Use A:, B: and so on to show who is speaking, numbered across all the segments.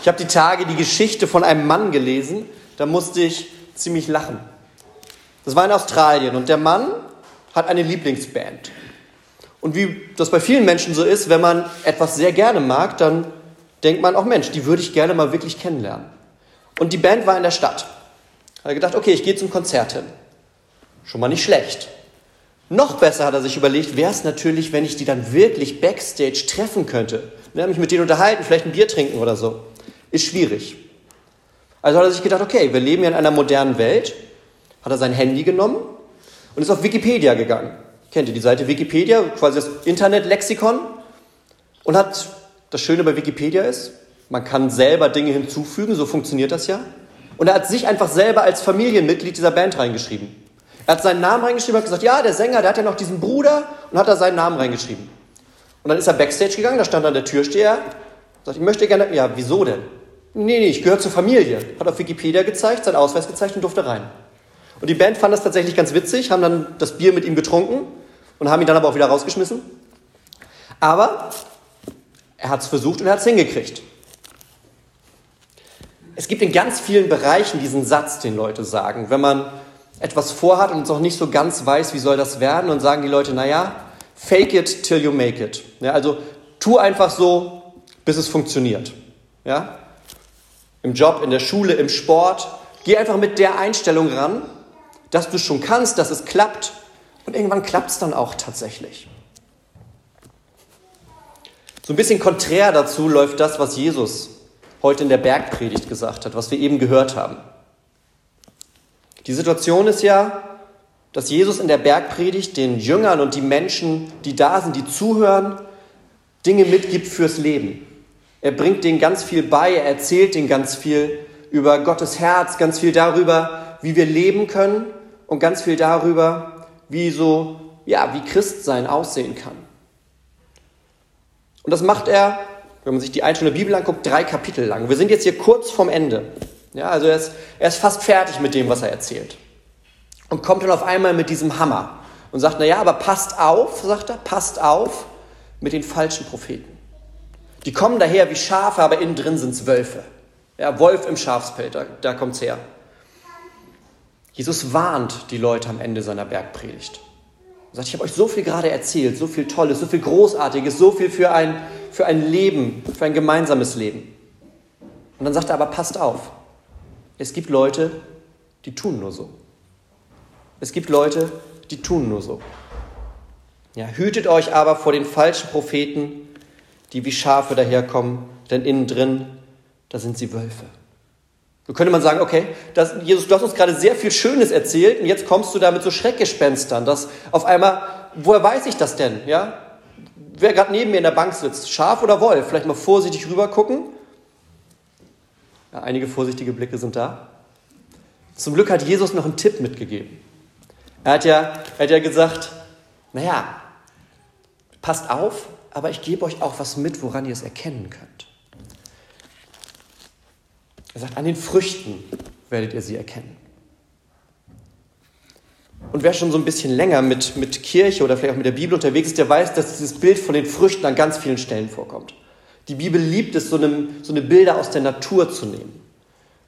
A: Ich habe die Tage die Geschichte von einem Mann gelesen, da musste ich ziemlich lachen. Das war in Australien und der Mann hat eine Lieblingsband. Und wie das bei vielen Menschen so ist, wenn man etwas sehr gerne mag, dann denkt man auch, Mensch, die würde ich gerne mal wirklich kennenlernen. Und die Band war in der Stadt. Hat er gedacht, okay, ich gehe zum Konzert hin. Schon mal nicht schlecht. Noch besser hat er sich überlegt, wäre es natürlich, wenn ich die dann wirklich backstage treffen könnte. Ne, mich mit denen unterhalten, vielleicht ein Bier trinken oder so. Ist schwierig. Also hat er sich gedacht, okay, wir leben ja in einer modernen Welt. Hat er sein Handy genommen und ist auf Wikipedia gegangen. Kennt ihr die Seite Wikipedia, quasi das Internet-Lexikon? Und hat, das Schöne bei Wikipedia ist, man kann selber Dinge hinzufügen, so funktioniert das ja. Und er hat sich einfach selber als Familienmitglied dieser Band reingeschrieben. Er hat seinen Namen reingeschrieben, hat gesagt, ja, der Sänger, der hat ja noch diesen Bruder und hat da seinen Namen reingeschrieben. Und dann ist er backstage gegangen, da stand dann der Türsteher, sagt, ich möchte gerne, ja, wieso denn? Nee, nee, ich gehöre zur Familie. Hat auf Wikipedia gezeigt, seinen Ausweis gezeigt und durfte rein. Und die Band fand das tatsächlich ganz witzig, haben dann das Bier mit ihm getrunken und haben ihn dann aber auch wieder rausgeschmissen. Aber er hat es versucht und er hat es hingekriegt. Es gibt in ganz vielen Bereichen diesen Satz, den Leute sagen, wenn man etwas vorhat und noch nicht so ganz weiß, wie soll das werden, und sagen die Leute, naja, fake it till you make it. Ja, also tu einfach so, bis es funktioniert. Ja? Im Job, in der Schule, im Sport. Geh einfach mit der Einstellung ran, dass du schon kannst, dass es klappt. Und irgendwann klappt es dann auch tatsächlich. So ein bisschen konträr dazu läuft das, was Jesus heute in der Bergpredigt gesagt hat, was wir eben gehört haben. Die Situation ist ja, dass Jesus in der Bergpredigt den Jüngern und die Menschen, die da sind, die zuhören, Dinge mitgibt fürs Leben. Er bringt denen ganz viel bei, er erzählt denen ganz viel über Gottes Herz, ganz viel darüber, wie wir leben können und ganz viel darüber, wie so, ja, wie Christsein aussehen kann. Und das macht er, wenn man sich die einzelne Bibel anguckt, drei Kapitel lang. Wir sind jetzt hier kurz vorm Ende. Ja, also er ist, er ist fast fertig mit dem, was er erzählt. Und kommt dann auf einmal mit diesem Hammer und sagt, naja, aber passt auf, sagt er, passt auf mit den falschen Propheten. Die kommen daher wie Schafe, aber innen drin sind es Wölfe. Ja, Wolf im Schafspelz, da, da kommt es her. Jesus warnt die Leute am Ende seiner Bergpredigt. Er sagt, ich habe euch so viel gerade erzählt, so viel Tolles, so viel Großartiges, so viel für ein, für ein Leben, für ein gemeinsames Leben. Und dann sagt er aber, passt auf, es gibt Leute, die tun nur so. Es gibt Leute, die tun nur so. Ja, hütet euch aber vor den falschen Propheten, die wie Schafe daherkommen, denn innen drin, da sind sie Wölfe. So könnte man sagen, okay, das, Jesus, du hast uns gerade sehr viel Schönes erzählt und jetzt kommst du da mit so Schreckgespenstern, dass auf einmal, woher weiß ich das denn, ja? Wer gerade neben mir in der Bank sitzt, Schaf oder Wolf, vielleicht mal vorsichtig rüber gucken. Ja, einige vorsichtige Blicke sind da. Zum Glück hat Jesus noch einen Tipp mitgegeben. Er hat ja, er hat ja gesagt, naja, passt auf, aber ich gebe euch auch was mit, woran ihr es erkennen könnt. Er sagt, an den Früchten werdet ihr sie erkennen. Und wer schon so ein bisschen länger mit, mit Kirche oder vielleicht auch mit der Bibel unterwegs ist, der weiß, dass dieses Bild von den Früchten an ganz vielen Stellen vorkommt. Die Bibel liebt es, so eine, so eine Bilder aus der Natur zu nehmen.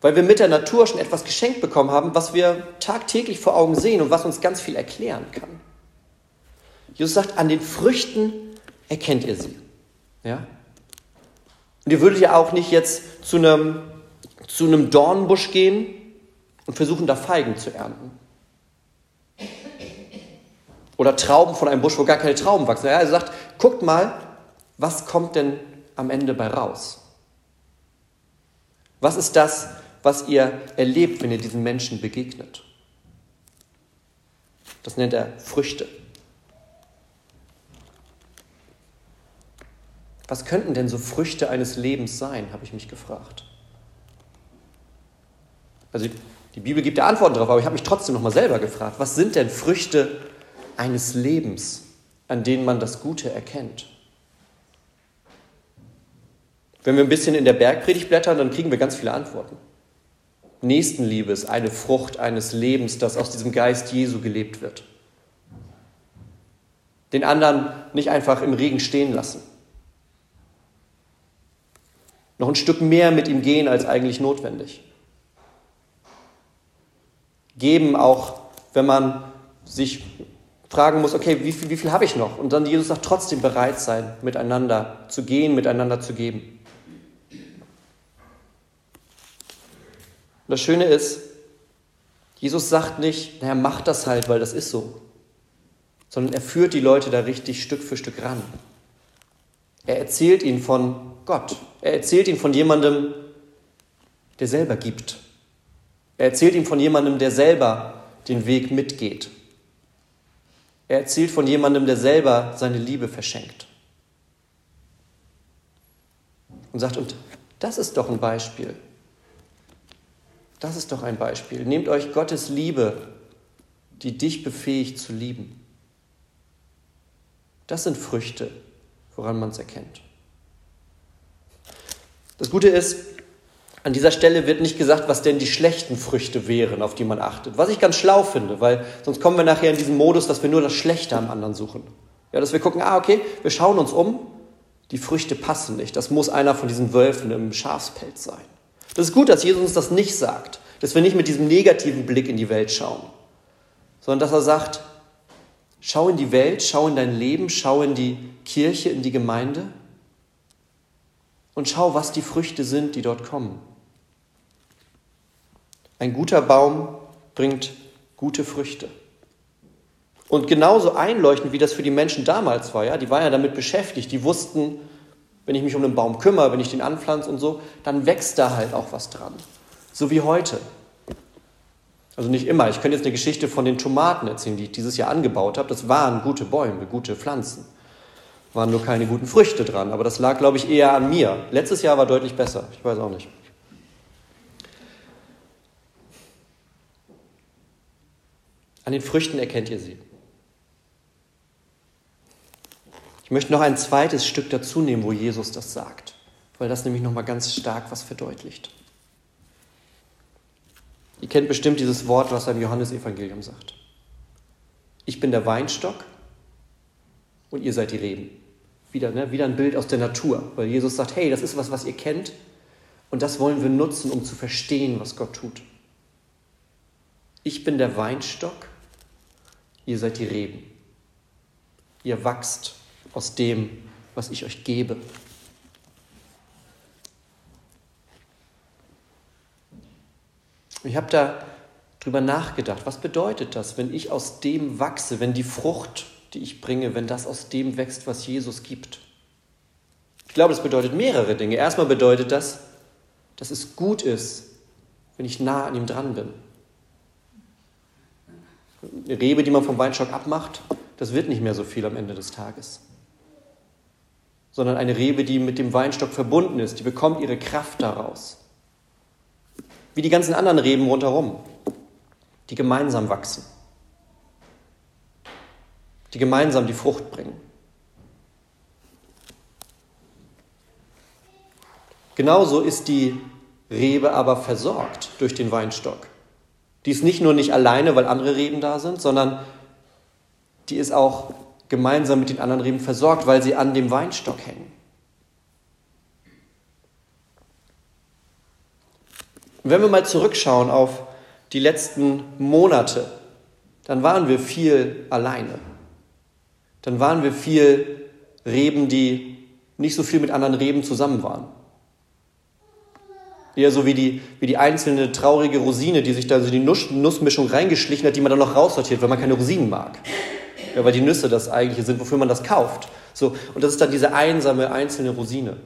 A: Weil wir mit der Natur schon etwas geschenkt bekommen haben, was wir tagtäglich vor Augen sehen und was uns ganz viel erklären kann. Jesus sagt, an den Früchten erkennt ihr sie. Ja? Und ihr würdet ja auch nicht jetzt zu einem, zu einem Dornenbusch gehen und versuchen, da Feigen zu ernten. Oder Trauben von einem Busch, wo gar keine Trauben wachsen. Ja, er sagt, guckt mal, was kommt denn am Ende bei raus? Was ist das, was ihr erlebt, wenn ihr diesen Menschen begegnet? Das nennt er Früchte. Was könnten denn so Früchte eines Lebens sein, habe ich mich gefragt. Also die Bibel gibt ja Antworten darauf, aber ich habe mich trotzdem nochmal selber gefragt, was sind denn Früchte eines Lebens, an denen man das Gute erkennt? Wenn wir ein bisschen in der Bergpredigt blättern, dann kriegen wir ganz viele Antworten. Nächstenliebe ist eine Frucht eines Lebens, das aus diesem Geist Jesu gelebt wird. Den anderen nicht einfach im Regen stehen lassen. Noch ein Stück mehr mit ihm gehen als eigentlich notwendig. Geben auch, wenn man sich fragen muss, okay, wie viel, wie viel habe ich noch? Und dann Jesus sagt, trotzdem bereit sein, miteinander zu gehen, miteinander zu geben. Und das Schöne ist, Jesus sagt nicht, naja, mach das halt, weil das ist so, sondern er führt die Leute da richtig Stück für Stück ran. Er erzählt ihnen von Gott. Er erzählt ihnen von jemandem, der selber gibt. Er erzählt ihm von jemandem, der selber den Weg mitgeht. Er erzählt von jemandem, der selber seine Liebe verschenkt. Und sagt, und das ist doch ein Beispiel. Das ist doch ein Beispiel. Nehmt euch Gottes Liebe, die dich befähigt zu lieben. Das sind Früchte, woran man es erkennt. Das Gute ist, an dieser Stelle wird nicht gesagt, was denn die schlechten Früchte wären, auf die man achtet. Was ich ganz schlau finde, weil sonst kommen wir nachher in diesen Modus, dass wir nur das Schlechte am anderen suchen. Ja, dass wir gucken, ah, okay, wir schauen uns um, die Früchte passen nicht. Das muss einer von diesen Wölfen im Schafspelz sein. Das ist gut, dass Jesus uns das nicht sagt, dass wir nicht mit diesem negativen Blick in die Welt schauen, sondern dass er sagt, schau in die Welt, schau in dein Leben, schau in die Kirche, in die Gemeinde und schau, was die Früchte sind, die dort kommen. Ein guter Baum bringt gute Früchte. Und genauso einleuchtend, wie das für die Menschen damals war, ja, die waren ja damit beschäftigt, die wussten, wenn ich mich um einen Baum kümmere, wenn ich den anpflanze und so, dann wächst da halt auch was dran. So wie heute. Also nicht immer. Ich könnte jetzt eine Geschichte von den Tomaten erzählen, die ich dieses Jahr angebaut habe. Das waren gute Bäume, gute Pflanzen waren nur keine guten Früchte dran. Aber das lag, glaube ich, eher an mir. Letztes Jahr war deutlich besser. Ich weiß auch nicht. An den Früchten erkennt ihr sie. Ich möchte noch ein zweites Stück dazu nehmen, wo Jesus das sagt, weil das nämlich noch mal ganz stark was verdeutlicht. Ihr kennt bestimmt dieses Wort, was er im Johannesevangelium sagt. Ich bin der Weinstock und ihr seid die Reben. Wieder, ne, wieder ein Bild aus der Natur, weil Jesus sagt, hey, das ist was, was ihr kennt und das wollen wir nutzen, um zu verstehen, was Gott tut. Ich bin der Weinstock, ihr seid die Reben. Ihr wachst aus dem, was ich euch gebe. Ich habe da drüber nachgedacht, was bedeutet das, wenn ich aus dem wachse, wenn die Frucht die ich bringe, wenn das aus dem wächst, was Jesus gibt. Ich glaube, das bedeutet mehrere Dinge. Erstmal bedeutet das, dass es gut ist, wenn ich nah an ihm dran bin. Eine Rebe, die man vom Weinstock abmacht, das wird nicht mehr so viel am Ende des Tages. Sondern eine Rebe, die mit dem Weinstock verbunden ist, die bekommt ihre Kraft daraus. Wie die ganzen anderen Reben rundherum, die gemeinsam wachsen die gemeinsam die Frucht bringen. Genauso ist die Rebe aber versorgt durch den Weinstock. Die ist nicht nur nicht alleine, weil andere Reben da sind, sondern die ist auch gemeinsam mit den anderen Reben versorgt, weil sie an dem Weinstock hängen. Wenn wir mal zurückschauen auf die letzten Monate, dann waren wir viel alleine dann waren wir viel Reben, die nicht so viel mit anderen Reben zusammen waren. Eher so wie die, wie die einzelne traurige Rosine, die sich da so die Nuss, Nussmischung reingeschlichen hat, die man dann noch raussortiert, weil man keine Rosinen mag. Ja, weil die Nüsse das eigentliche sind, wofür man das kauft. So, und das ist dann diese einsame, einzelne Rosine,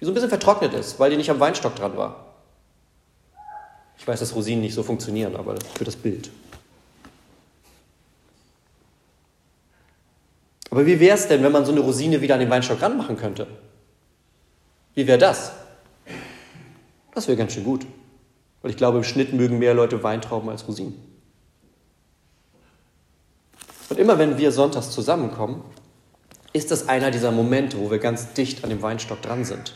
A: die so ein bisschen vertrocknet ist, weil die nicht am Weinstock dran war. Ich weiß, dass Rosinen nicht so funktionieren, aber für das Bild. Aber wie wäre es denn, wenn man so eine Rosine wieder an den Weinstock ranmachen könnte? Wie wäre das? Das wäre ganz schön gut. Weil ich glaube, im Schnitt mögen mehr Leute Weintrauben als Rosinen. Und immer wenn wir sonntags zusammenkommen, ist das einer dieser Momente, wo wir ganz dicht an dem Weinstock dran sind.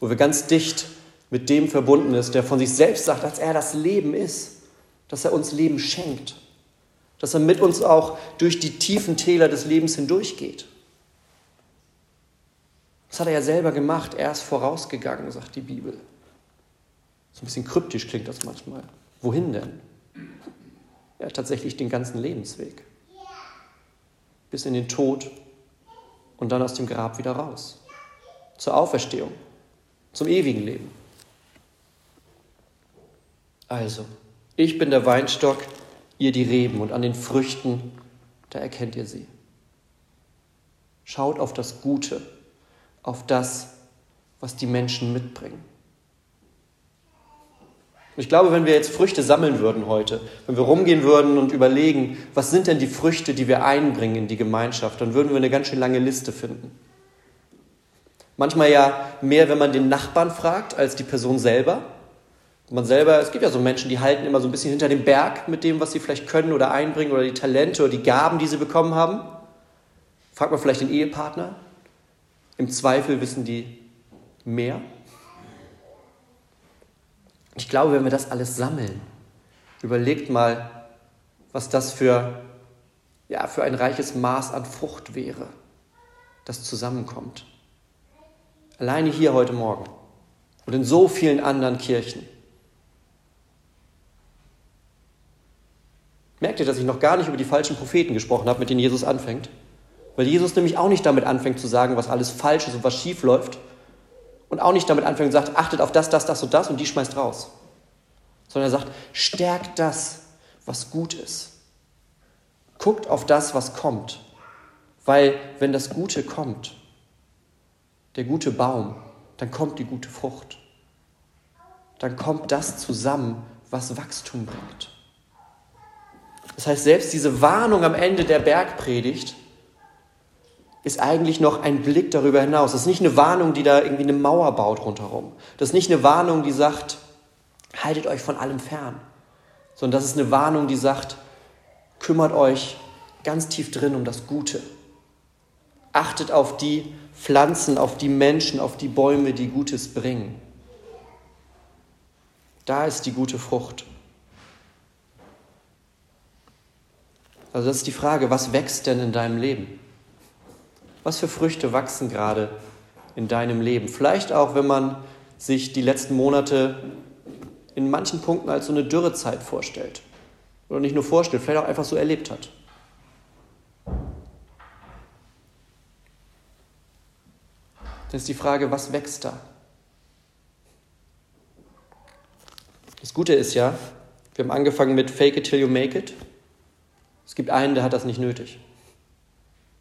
A: Wo wir ganz dicht mit dem verbunden ist, der von sich selbst sagt, dass er das Leben ist, dass er uns Leben schenkt, dass er mit uns auch durch die tiefen Täler des Lebens hindurchgeht. Das hat er ja selber gemacht, er ist vorausgegangen, sagt die Bibel. So ein bisschen kryptisch klingt das manchmal. Wohin denn? Ja, tatsächlich den ganzen Lebensweg. Bis in den Tod und dann aus dem Grab wieder raus. Zur Auferstehung, zum ewigen Leben. Also, ich bin der Weinstock, ihr die Reben und an den Früchten, da erkennt ihr sie. Schaut auf das Gute, auf das, was die Menschen mitbringen. Ich glaube, wenn wir jetzt Früchte sammeln würden heute, wenn wir rumgehen würden und überlegen, was sind denn die Früchte, die wir einbringen in die Gemeinschaft, dann würden wir eine ganz schön lange Liste finden. Manchmal ja mehr, wenn man den Nachbarn fragt, als die Person selber. Man selber, es gibt ja so Menschen, die halten immer so ein bisschen hinter dem Berg mit dem, was sie vielleicht können oder einbringen oder die Talente oder die Gaben, die sie bekommen haben. Fragt man vielleicht den Ehepartner. Im Zweifel wissen die mehr. Ich glaube, wenn wir das alles sammeln, überlegt mal, was das für, ja, für ein reiches Maß an Frucht wäre, das zusammenkommt. Alleine hier heute Morgen und in so vielen anderen Kirchen. Merkt ihr, dass ich noch gar nicht über die falschen Propheten gesprochen habe, mit denen Jesus anfängt? Weil Jesus nämlich auch nicht damit anfängt zu sagen, was alles falsch ist und was schief läuft, und auch nicht damit anfängt und sagt, achtet auf das, das, das und das und die schmeißt raus. Sondern er sagt, stärkt das, was gut ist. Guckt auf das, was kommt. Weil wenn das Gute kommt, der gute Baum, dann kommt die gute Frucht. Dann kommt das zusammen, was Wachstum bringt. Das heißt, selbst diese Warnung am Ende der Bergpredigt ist eigentlich noch ein Blick darüber hinaus. Das ist nicht eine Warnung, die da irgendwie eine Mauer baut rundherum. Das ist nicht eine Warnung, die sagt, haltet euch von allem fern. Sondern das ist eine Warnung, die sagt, kümmert euch ganz tief drin um das Gute. Achtet auf die Pflanzen, auf die Menschen, auf die Bäume, die Gutes bringen. Da ist die gute Frucht. Also das ist die Frage, was wächst denn in deinem Leben? Was für Früchte wachsen gerade in deinem Leben? Vielleicht auch, wenn man sich die letzten Monate in manchen Punkten als so eine Dürrezeit vorstellt. Oder nicht nur vorstellt, vielleicht auch einfach so erlebt hat. Dann ist die Frage, was wächst da? Das Gute ist ja, wir haben angefangen mit Fake it till you make it. Es gibt einen, der hat das nicht nötig.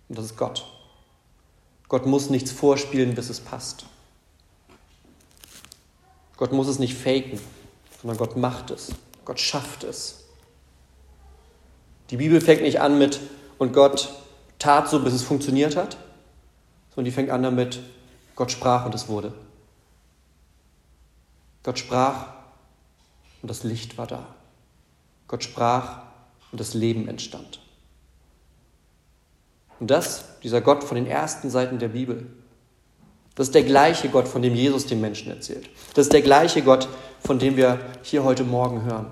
A: Und das ist Gott. Gott muss nichts vorspielen, bis es passt. Gott muss es nicht faken, sondern Gott macht es. Gott schafft es. Die Bibel fängt nicht an mit, und Gott tat so, bis es funktioniert hat, sondern die fängt an damit, Gott sprach und es wurde. Gott sprach und das Licht war da. Gott sprach und das Leben entstand. Und das, dieser Gott von den ersten Seiten der Bibel, das ist der gleiche Gott, von dem Jesus den Menschen erzählt. Das ist der gleiche Gott, von dem wir hier heute Morgen hören.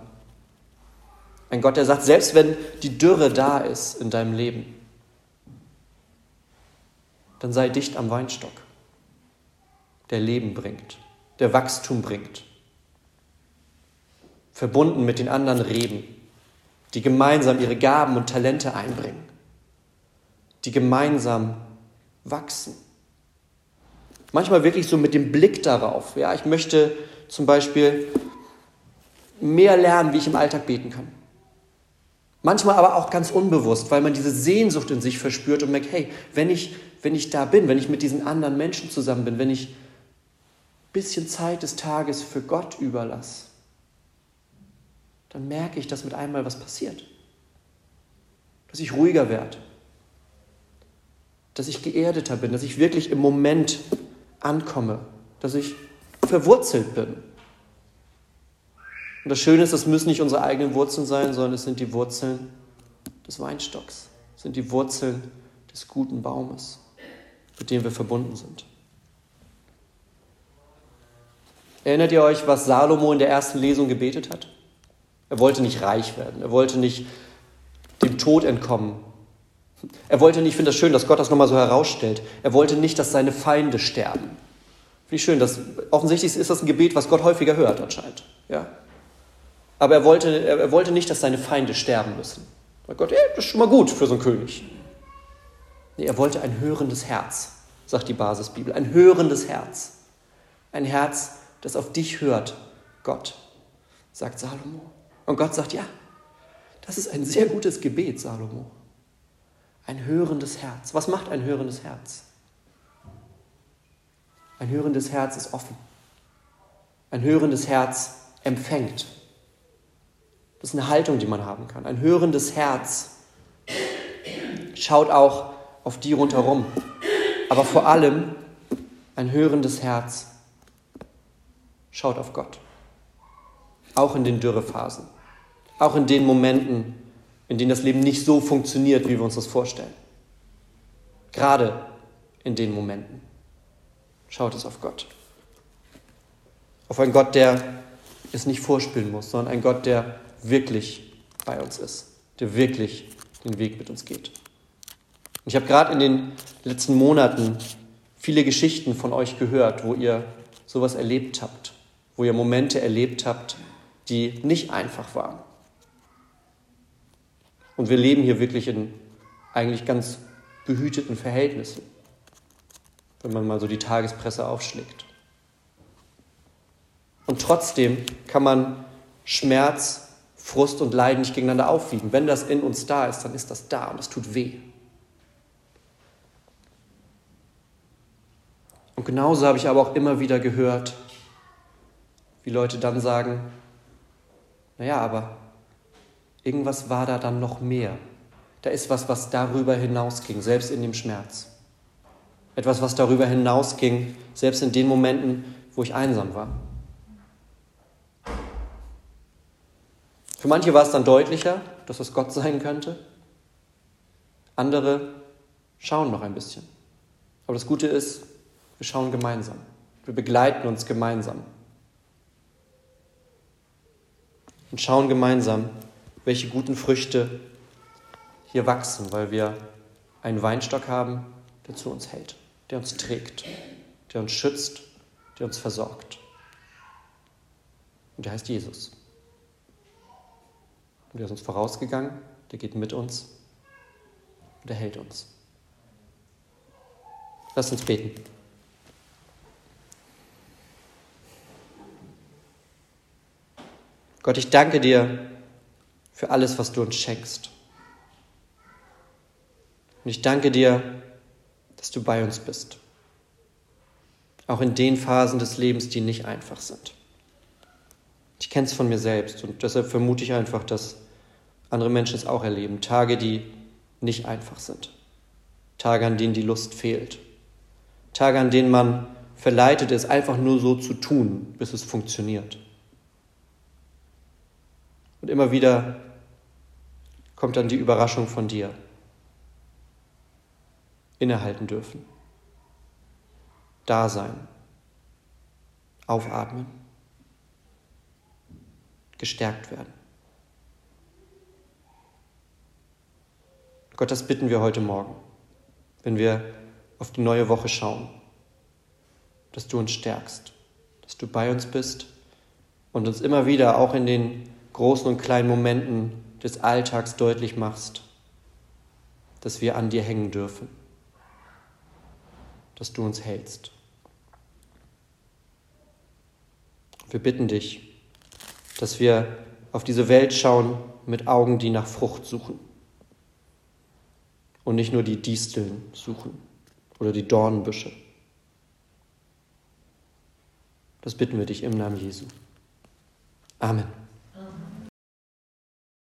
A: Ein Gott, der sagt, selbst wenn die Dürre da ist in deinem Leben, dann sei dicht am Weinstock, der Leben bringt, der Wachstum bringt. Verbunden mit den anderen Reben, die gemeinsam ihre Gaben und Talente einbringen die gemeinsam wachsen. Manchmal wirklich so mit dem Blick darauf. Ja, ich möchte zum Beispiel mehr lernen, wie ich im Alltag beten kann. Manchmal aber auch ganz unbewusst, weil man diese Sehnsucht in sich verspürt und merkt, hey, wenn ich, wenn ich da bin, wenn ich mit diesen anderen Menschen zusammen bin, wenn ich ein bisschen Zeit des Tages für Gott überlasse, dann merke ich, dass mit einmal was passiert. Dass ich ruhiger werde, dass ich geerdeter bin, dass ich wirklich im Moment ankomme, dass ich verwurzelt bin. Und das Schöne ist, es müssen nicht unsere eigenen Wurzeln sein, sondern es sind die Wurzeln des Weinstocks, es sind die Wurzeln des guten Baumes, mit dem wir verbunden sind. Erinnert ihr euch, was Salomo in der ersten Lesung gebetet hat? Er wollte nicht reich werden, er wollte nicht dem Tod entkommen. Er wollte nicht, ich finde das schön, dass Gott das nochmal so herausstellt, er wollte nicht, dass seine Feinde sterben. Finde ich schön, dass, offensichtlich ist das ein Gebet, was Gott häufiger hört anscheinend. Ja? Aber er wollte, er wollte nicht, dass seine Feinde sterben müssen. Sagt Gott, ja, das ist schon mal gut für so einen König. Nee, er wollte ein hörendes Herz, sagt die Basisbibel. Ein hörendes Herz. Ein Herz, das auf dich hört, Gott, sagt Salomo. Und Gott sagt, ja, das ist ein sehr gutes Gebet, Salomo. Ein hörendes Herz. Was macht ein hörendes Herz? Ein hörendes Herz ist offen. Ein hörendes Herz empfängt. Das ist eine Haltung, die man haben kann. Ein hörendes Herz schaut auch auf die rundherum. Aber vor allem ein hörendes Herz schaut auf Gott. Auch in den Dürrephasen. Auch in den Momenten, in denen das Leben nicht so funktioniert, wie wir uns das vorstellen. Gerade in den Momenten schaut es auf Gott. Auf einen Gott, der es nicht vorspielen muss, sondern ein Gott, der wirklich bei uns ist, der wirklich den Weg mit uns geht. Ich habe gerade in den letzten Monaten viele Geschichten von euch gehört, wo ihr sowas erlebt habt, wo ihr Momente erlebt habt, die nicht einfach waren. Und wir leben hier wirklich in eigentlich ganz behüteten Verhältnissen, wenn man mal so die Tagespresse aufschlägt. Und trotzdem kann man Schmerz Frust und Leiden nicht gegeneinander aufwiegen. Wenn das in uns da ist, dann ist das da und es tut weh. Und genauso habe ich aber auch immer wieder gehört, wie Leute dann sagen, naja, aber irgendwas war da dann noch mehr. Da ist was, was darüber hinausging, selbst in dem Schmerz. Etwas, was darüber hinausging, selbst in den Momenten, wo ich einsam war. Für manche war es dann deutlicher, dass es Gott sein könnte. Andere schauen noch ein bisschen. Aber das Gute ist, wir schauen gemeinsam. Wir begleiten uns gemeinsam. Und schauen gemeinsam, welche guten Früchte hier wachsen, weil wir einen Weinstock haben, der zu uns hält, der uns trägt, der uns schützt, der uns versorgt. Und der heißt Jesus. Und der ist uns vorausgegangen, der geht mit uns und er hält uns. Lass uns beten. Gott, ich danke dir für alles, was du uns schenkst. Und ich danke dir, dass du bei uns bist. Auch in den Phasen des Lebens, die nicht einfach sind. Ich kenne es von mir selbst und deshalb vermute ich einfach, dass andere Menschen es auch erleben. Tage, die nicht einfach sind. Tage, an denen die Lust fehlt. Tage, an denen man verleitet ist, einfach nur so zu tun, bis es funktioniert. Und immer wieder kommt dann die Überraschung von dir. Innehalten dürfen. Da sein. Aufatmen gestärkt werden. Gott, das bitten wir heute Morgen, wenn wir auf die neue Woche schauen, dass du uns stärkst, dass du bei uns bist und uns immer wieder auch in den großen und kleinen Momenten des Alltags deutlich machst, dass wir an dir hängen dürfen, dass du uns hältst. Wir bitten dich, dass wir auf diese Welt schauen mit Augen, die nach Frucht suchen und nicht nur die Disteln suchen oder die Dornbüsche. Das bitten wir dich im Namen Jesu. Amen.